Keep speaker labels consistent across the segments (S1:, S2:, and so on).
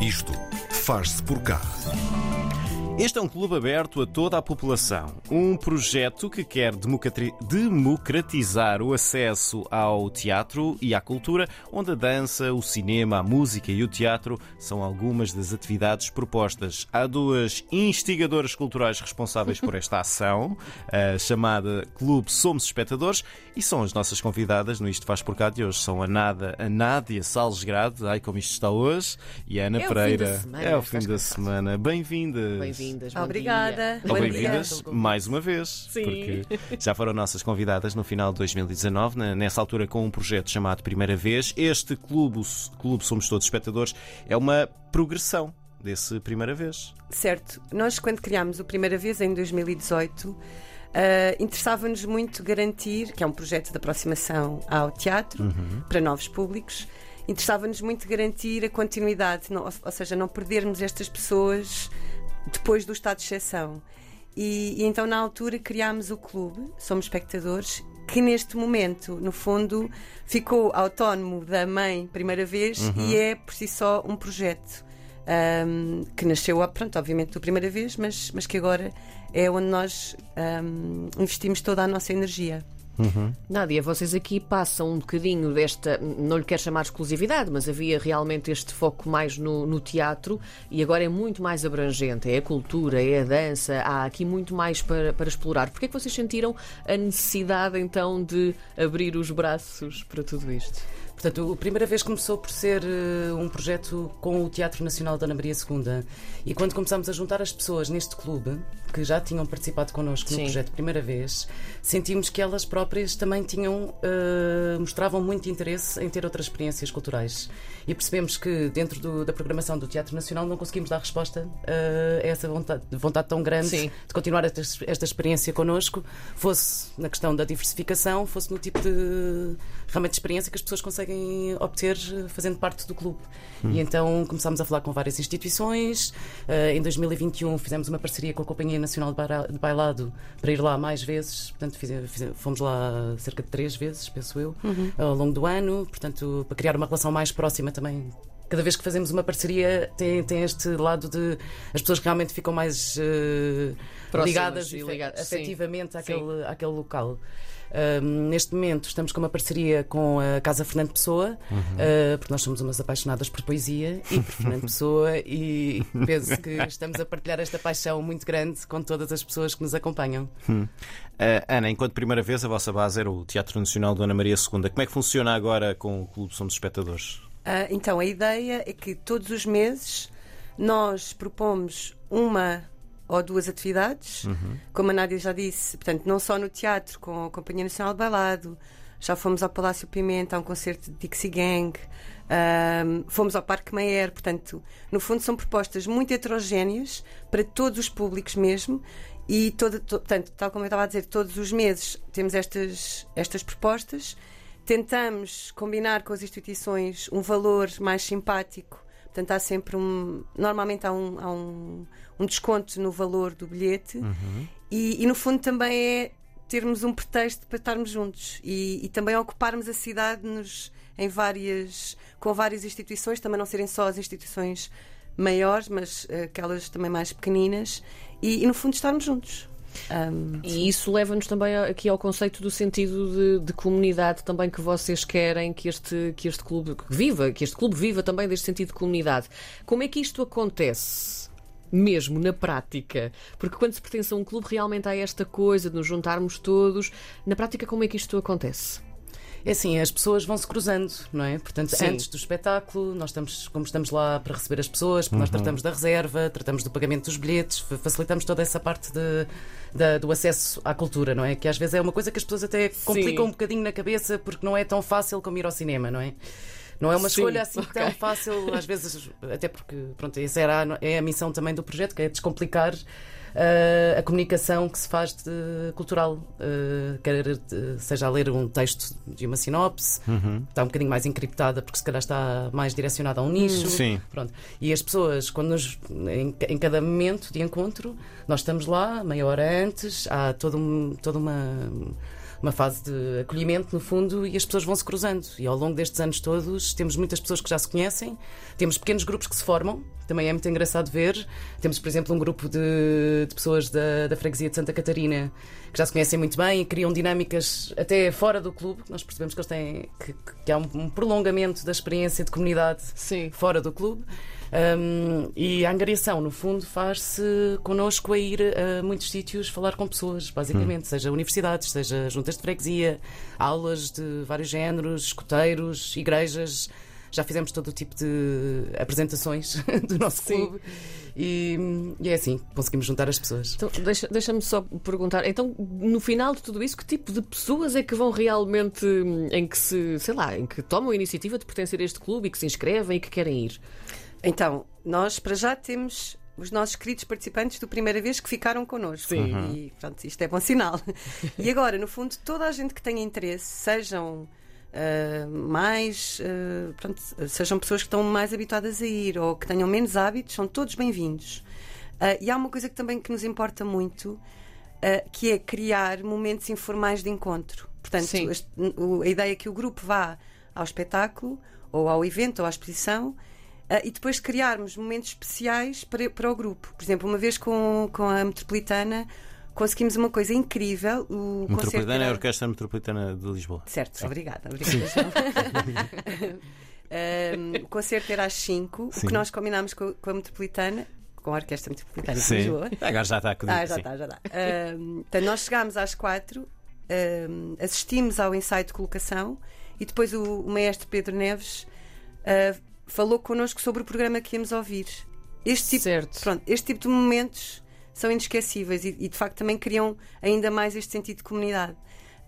S1: Isto faz-se por cá.
S2: Este é um clube aberto a toda a população. Um projeto que quer democratizar o acesso ao teatro e à cultura, onde a dança, o cinema, a música e o teatro são algumas das atividades propostas. Há duas instigadoras culturais responsáveis por esta ação, chamada Clube Somos Espectadores, e são as nossas convidadas no Isto Faz Por Cá de hoje. São a, Nada, a Nádia Salesgrade, ai como isto está hoje, e a Ana
S3: É o
S2: Pereira.
S3: fim da semana,
S2: é o fim da semana. Bem-vindas.
S3: Bem-vindas. Bom
S4: Obrigada. Bom
S2: bem-vindas
S3: dia.
S2: mais uma vez,
S3: Sim.
S2: porque já foram nossas convidadas no final de 2019, na- nessa altura com um projeto chamado Primeira Vez. Este clube, Clube Somos Todos Espectadores, é uma progressão desse Primeira Vez.
S4: Certo. Nós, quando criámos o primeira vez, em 2018, ah, interessava-nos muito garantir, que é um projeto de aproximação ao teatro, para novos públicos, interessava-nos muito garantir a continuidade, não- ou, ou seja, não perdermos estas pessoas depois do estado de exceção. E, e então, na altura, criámos o clube, Somos Espectadores, que neste momento, no fundo, ficou autónomo da mãe primeira vez e é por si só um projeto um, que nasceu, pronto, obviamente, da primeira vez, mas, mas que agora é onde nós um, investimos toda a nossa energia.
S3: Nádia, vocês aqui passam um bocadinho desta, não lhe quero chamar exclusividade, mas havia realmente este foco mais no, no teatro e agora é muito mais abrangente. É a cultura, é a dança, há aqui muito mais para, para explorar. Porquê é que vocês sentiram a necessidade então de abrir os braços para tudo isto?
S5: Portanto, a primeira vez começou por ser eh, um projeto com o Teatro Nacional da Ana Maria II. E quando começámos a juntar as pessoas neste clube, que já tinham participado connosco
S3: Sim.
S5: no projeto primeira vez, sentimos que elas próprias também tinham, eh, mostravam muito interesse em ter outras experiências culturais. E percebemos que dentro do- da programação do Teatro Nacional não conseguimos dar resposta eh, a essa vontade, vontade tão grande
S3: Sim.
S5: de continuar esta, esta experiência connosco, fosse na questão da diversificação, fosse no tipo de realmente de experiência que as pessoas conseguem obter eh, fazendo parte do clube. E então começámos a falar com várias instituições. Eh, em 2021 fizemos uma parceria com a Companhia Nacional de Bailado para ir lá mais vezes. Portanto, fize- fize- fomos lá cerca de três vezes, penso eu, ao longo do ano. Portanto, para criar uma relação mais próxima também Cada vez que fazemos uma parceria tem, tem este lado de as pessoas realmente ficam mais
S3: Próximas
S5: ligadas
S3: ligadas, sim.
S5: afetivamente àquele, àquele local. Neste momento estamos com uma parceria com a Casa Fernando Pessoa, ah, porque nós somos umas apaixonadas por poesia e por Fernando Pessoa, e penso que estamos a partilhar esta paixão muito grande com todas as pessoas que nos acompanham.
S2: Ah, Ana, enquanto primeira vez a vossa base era o Teatro Nacional Dona Maria II, como é que funciona agora com o Clube Somos Espectadores?
S4: Ah, então, a ideia é que todos os meses nós propomos uma ou duas atividades, como a Nádia já disse, portanto, não só no teatro, com a Companhia Nacional de Bailado, já fomos ao Palácio Pimenta, a um concerto de Dixie Gang, ahm, fomos ao Parque Mayer, portanto, no fundo são propostas muito heterogéneas para todos os públicos mesmo. E, todo, to- portanto, tal como eu estava a dizer, todos os meses temos estas, estas propostas tentamos combinar com as instituições um valor mais simpático. Portanto, há sempre um. Normalmente há um, há um, um desconto no valor do bilhete e, e, no fundo, também é termos um pretexto para estarmos juntos e, e também ocuparmos a cidade nos, em várias, com várias instituições, também não serem só as instituições maiores, mas eh, aquelas também mais pequeninas e, e, no fundo, estarmos juntos. Ahm,
S3: E isso leva-nos também aqui ao conceito do sentido de, de comunidade também que vocês querem que este, que este clube viva, que este clube viva também deste sentido de comunidade. Como é que isto acontece? Mesmo na prática, porque quando se pertence a um clube realmente há esta coisa de nos juntarmos todos. Na prática, como é que isto acontece?
S5: É assim, as pessoas vão se cruzando, não é? Portanto,
S3: Sim.
S5: antes do espetáculo, nós estamos, como estamos lá para receber as pessoas, porque nós tratamos da reserva, tratamos do pagamento dos bilhetes, fa- facilitamos toda essa parte de, da- do acesso à cultura, não é? Que às vezes é uma coisa que as pessoas até complicam um bocadinho na cabeça porque não é tão fácil como ir ao cinema, não é? Não é uma
S3: Sim,
S5: escolha assim tão
S3: ok.
S5: fácil, às vezes, até porque, pronto, essa era a, é a missão também do projeto, que é descomplicar a comunicação que se faz de cultural, eh, quer eh, seja a ler um texto de uma sinopse, está um bocadinho mais encriptada porque se calhar está mais direcionada a um nicho.
S2: Sim.
S5: Pronto. E as pessoas, quando nos, em, em cada momento de encontro, nós estamos lá, meia hora antes, há todo um- toda uma uma fase de acolhimento, no fundo, e as pessoas vão se cruzando. E ao longo destes anos todos, temos muitas pessoas que já se conhecem, temos pequenos grupos que se formam, também é muito engraçado ver. Temos, por exemplo, um grupo de, de pessoas da, da freguesia de Santa Catarina que já se conhecem muito bem e criam dinâmicas até fora do clube. Nós percebemos que eles têm que, que há um, prolongamento da experiência de comunidade
S3: Sim.
S5: fora do clube. Um, e a angariação, no fundo, faz-se connosco a ir a muitos sítios falar com pessoas, basicamente,
S3: Hum.
S5: seja universidades, seja juntas de freguesia, aulas de vários géneros, escuteiros, igrejas. Já fizemos todo o tipo de apresentações do nosso
S3: Sim.
S5: clube e, e é assim, conseguimos juntar as pessoas.
S3: Então, deixa- deixa-me só perguntar. Então, no final de tudo isso, que tipo de pessoas é que vão realmente hum, em que se, sei lá, em que tomam a iniciativa de pertencer a este clube e que se inscrevem e que querem ir?
S4: Então, nós para já temos os nossos queridos participantes do primeira vez que ficaram connosco.
S3: Sim.
S4: E pronto, isto é bom sinal. e agora, no fundo, toda a gente que tenha interesse, sejam ah, mais. ah, pronto, sejam pessoas que estão mais habituadas a ir ou que tenham menos hábitos, são todos bem-vindos. Ah, e há uma coisa que também que nos importa muito, que é criar momentos informais de encontro. Portanto, este- o- a ideia é que o grupo vá ao espetáculo, ou ao evento, ou à exposição, ah, e depois criarmos momentos especiais para, para o grupo. Por exemplo, uma vez com, com a Metropolitana conseguimos uma coisa incrível. O
S2: Metropolitana é a Orquestra Metropolitana de Lisboa.
S4: Certo, obrigada. obrigada João. Um, o concerto era às 5. O que nós combinámos com, com a Metropolitana, com a Orquestra Metropolitana de
S2: Sim.
S4: Lisboa.
S2: Agora já está acudido.
S4: Ah, já
S2: sim.
S4: está, já está. Um, então, nós chegámos às quatro, um, assistimos ao ensaio de colocação e depois o, o maestro Pedro Neves uh, falou connosco sobre o programa que íamos ouvir. Este tipo,
S3: Certo.
S4: pronto, este tipo de momentos são inesquecíveis e, e, de facto também criam ainda mais este sentido de comunidade.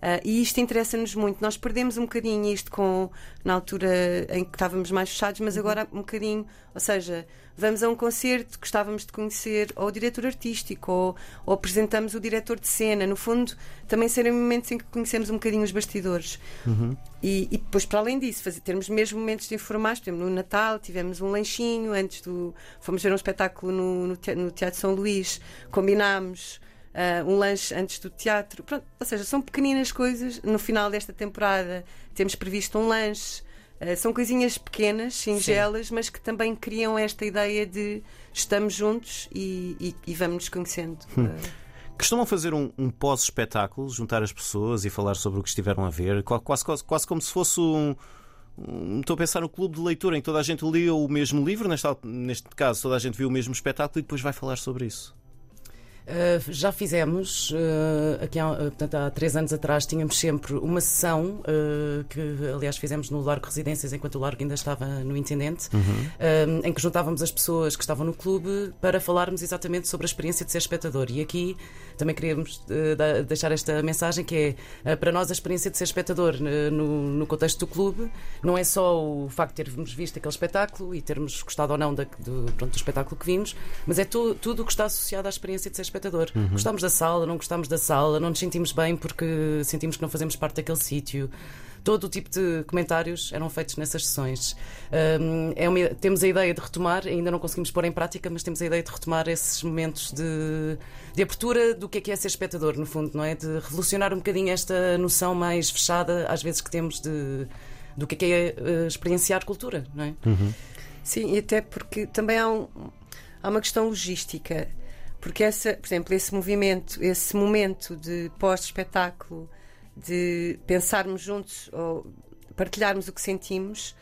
S4: Uh, e isto interessa-nos muito. Nós perdemos um bocadinho isto com na altura em que estávamos mais fechados, mas agora um bocadinho, ou seja, vamos a um concerto, gostávamos de conhecer ou o diretor artístico ou, ou apresentamos o diretor de cena. No fundo, também serem momentos em que conhecemos um bocadinho os bastidores. E, e depois, para além disso, fazer, termos mesmo momentos de informais. Por exemplo, no Natal tivemos um lanchinho antes do. Fomos ver um espetáculo no, no Teatro São Luís, combinámos. Ah, um lanche antes do teatro, Pronto, ou seja, são pequeninas coisas. No final desta temporada temos previsto um lanche, Ah, são coisinhas pequenas, singelas, mas que também criam esta ideia de estamos juntos e, e, e vamos nos conhecendo. Ah,
S2: Costumam fazer um, um pós-espetáculo, juntar as pessoas e falar sobre o que estiveram a ver, Qua- quase, quase, quase como se fosse um. Estou a pensar no clube de leitura em que toda a gente leu o mesmo livro, neste, neste caso toda a gente viu o mesmo espetáculo e depois vai falar sobre isso.
S5: Uh, já fizemos, uh, aqui há, uh, portanto, há três anos atrás, tínhamos sempre uma sessão uh, que, aliás, fizemos no Largo Residências, enquanto o Largo ainda estava no Intendente, um, em que juntávamos as pessoas que estavam no clube para falarmos exatamente sobre a experiência de ser espectador. E aqui também queríamos deixar esta mensagem que é, para nós, a experiência de ser espectador no, no contexto do clube não é só o facto de termos visto aquele espetáculo e termos gostado ou não da- do, pronto, do espetáculo que vimos, mas é tu- tudo o que está associado à experiência de ser espectador. Gostamos da sala, não gostamos da sala, não nos sentimos bem porque sentimos que não fazemos parte daquele sítio. Todo o tipo de comentários eram feitos nessas sessões. Hum, é uma- temos a ideia de retomar, ainda não conseguimos pôr em prática, mas temos a ideia de retomar esses momentos de, de abertura do que é que é ser espectador, no fundo, não é? De revolucionar um bocadinho esta noção mais fechada, às vezes, que temos de, do que é que é eh, experienciar cultura, não é?
S4: Sim, e até porque também há, um- há uma questão logística. Porque, essa, por exemplo, esse movimento, esse momento de pós-espetáculo, de pensarmos juntos ou partilharmos o que sentimos,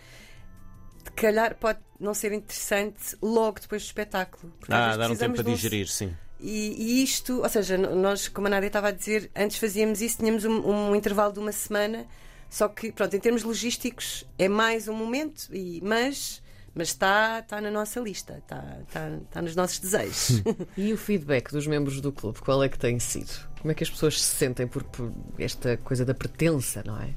S4: de calhar pode não ser interessante logo depois do espetáculo.
S2: Ah, dar um tempo para
S4: de um-
S2: digerir, sim.
S4: E, e isto, ou seja, nós, como a Nádia estava a dizer, antes fazíamos isso, tínhamos um, um intervalo de uma semana, só que, pronto, em termos logísticos é mais um momento, e, mas, mas está, está na nossa lista, está, está, está nos nossos desejos.
S3: E o feedback dos membros do clube, qual é que tem sido? Como é que as pessoas se sentem por, por esta coisa da pertença, não é?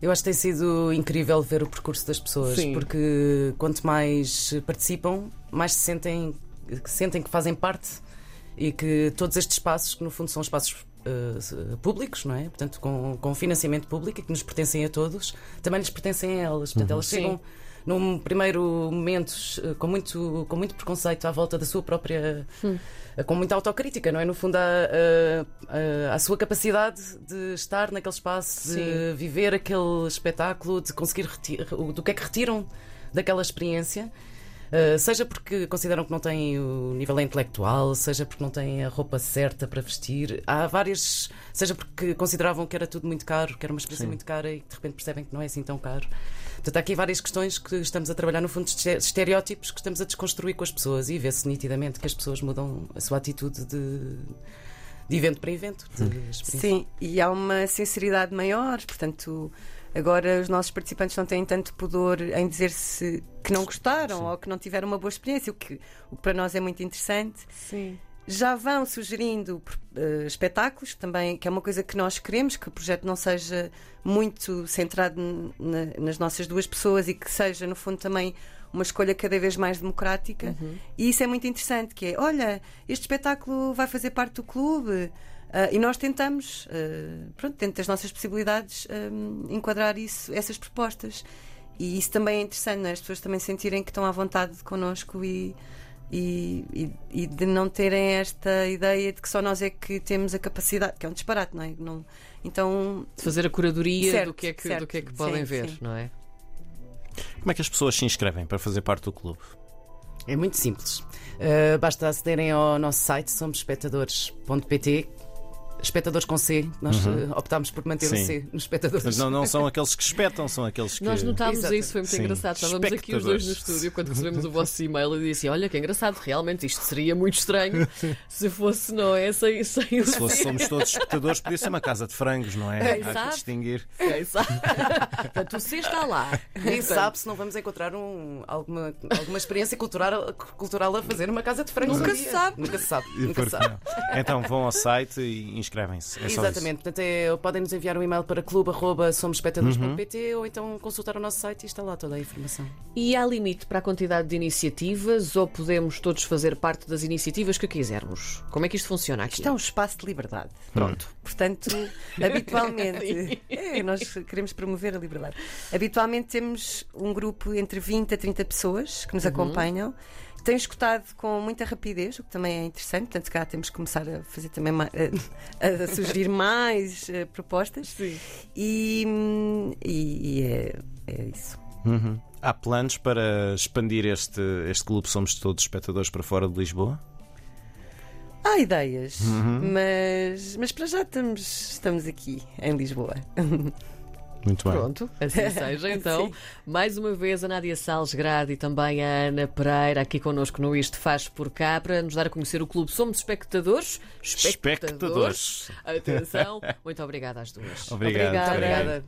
S5: Eu acho que tem sido incrível ver o percurso das pessoas,
S3: Sim.
S5: porque quanto mais participam, mais se sentem que, sentem que fazem parte e que todos estes espaços, que no fundo são espaços eh, públicos, não é? Portanto, com, com financiamento público e que nos pertencem a todos, também lhes pertencem a elas. Portanto, elas
S3: Sim.
S5: Num primeiro momento eh, com muito, com muito preconceito à volta da sua própria. eh, com muita autocrítica, não é? No fundo, a, a, a sua capacidade de estar naquele espaço, de
S3: Sim.
S5: viver aquele espetáculo, de conseguir reti- do que é que retiram daquela experiência. Uh, seja porque consideram que não têm o nível intelectual, seja porque não têm a roupa certa para vestir. Há várias. Seja porque consideravam que era tudo muito caro, que era uma experiência muito cara e de repente percebem que não é assim tão caro. Portanto, há aqui várias questões que estamos a trabalhar, no fundo, estereótipos que estamos a desconstruir com as pessoas e vê-se nitidamente que as pessoas mudam a sua atitude de, de evento para evento.
S4: Sim, e há uma sinceridade maior, portanto, agora os nossos participantes não têm tanto pudor em dizer-se que não gostaram ou que não tiveram uma boa experiência, o que, o que para nós é muito interessante.
S3: Sim.
S4: Já vão sugerindo eh, espetáculos também, que é uma coisa que nós queremos, que o projeto não seja muito centrado na- nas nossas duas pessoas e que seja, no fundo, também uma escolha cada vez mais democrática. E isso é muito interessante, que é, olha, este espetáculo vai fazer parte do clube. Ah, e nós tentamos, ah, pronto, dentro das nossas possibilidades, ah, enquadrar isso, essas propostas. E isso também é interessante, não é? as pessoas também sentirem que estão à vontade connosco e, e, e- e de não terem esta ideia de que só nós é que temos a capacidade, que é um disparate, não é? Não, então,
S3: De fazer a curadoria
S4: Certo,
S3: do que é que,
S4: certo.
S3: do que, é que
S4: Sim,
S3: podem ver,
S4: sim.
S3: não é?
S2: Como é que as pessoas se inscrevem para fazer parte do clube?
S5: É muito simples. Uh, basta acederem ao nosso site somosespectadores.pt Espectadores com C, nós uh, optámos por manter
S2: Sim.
S5: o C nos espectadores.
S2: Portanto, não, não são aqueles que espetam, são aqueles que.
S3: Nós notámos
S5: Exato.
S3: isso, foi muito
S2: Sim.
S3: engraçado. Estávamos aqui os dois no estúdio quando recebemos o vosso e-mail e disse: Olha, que engraçado, realmente isto seria muito estranho se fosse, não é? Sem, sem o
S2: Se fosse, somos todos espectadores, podia ser uma casa de frangos, não é? Há que distinguir.
S3: Quem sabe? Portanto, o C está lá.
S5: Nem sabe se não vamos encontrar um- alguma, alguma experiência cultural, cultural a fazer numa casa de frangos.
S4: Nunca se sabe.
S5: Nunca se sabe. Nunca sabe.
S2: Então vão ao site e inscrevem-se. É só
S5: Exatamente. Portanto, é, podem nos enviar um e-mail para clube.somosespectadores.pt ou então consultar o nosso site e está lá toda a informação.
S3: E há limite para a quantidade de iniciativas ou podemos todos fazer parte das iniciativas que quisermos? Como é que isto funciona aqui?
S4: isto é um espaço de liberdade.
S3: Pronto.
S4: Portanto, habitualmente, é, nós queremos promover a liberdade. Habitualmente temos um grupo entre 20 a 30 pessoas que nos acompanham. Tem escutado com muita rapidez, o que também é interessante. Portanto, se calhar temos que começar a fazer também ma- a, a sugerir mais eh, propostas.
S3: Sim.
S4: E, e- e é, é isso.
S2: Uhum. Há planos para expandir este, este clube Somos Todos Espectadores para fora de Lisboa?
S4: Há ideias, mas, mas para já estamos, estamos aqui em Lisboa.
S2: Muito bem.
S3: Pronto, assim seja. Então, mais uma vez a Nádia Salles Grade e também a Ana Pereira aqui connosco no Isto Faz Por Cá para nos dar a conhecer o clube Somos Espectadores.
S2: Espectadores.
S3: Atenção. Muito obrigada às duas.
S2: Obrigado.
S3: Obrigada.
S5: obrigada.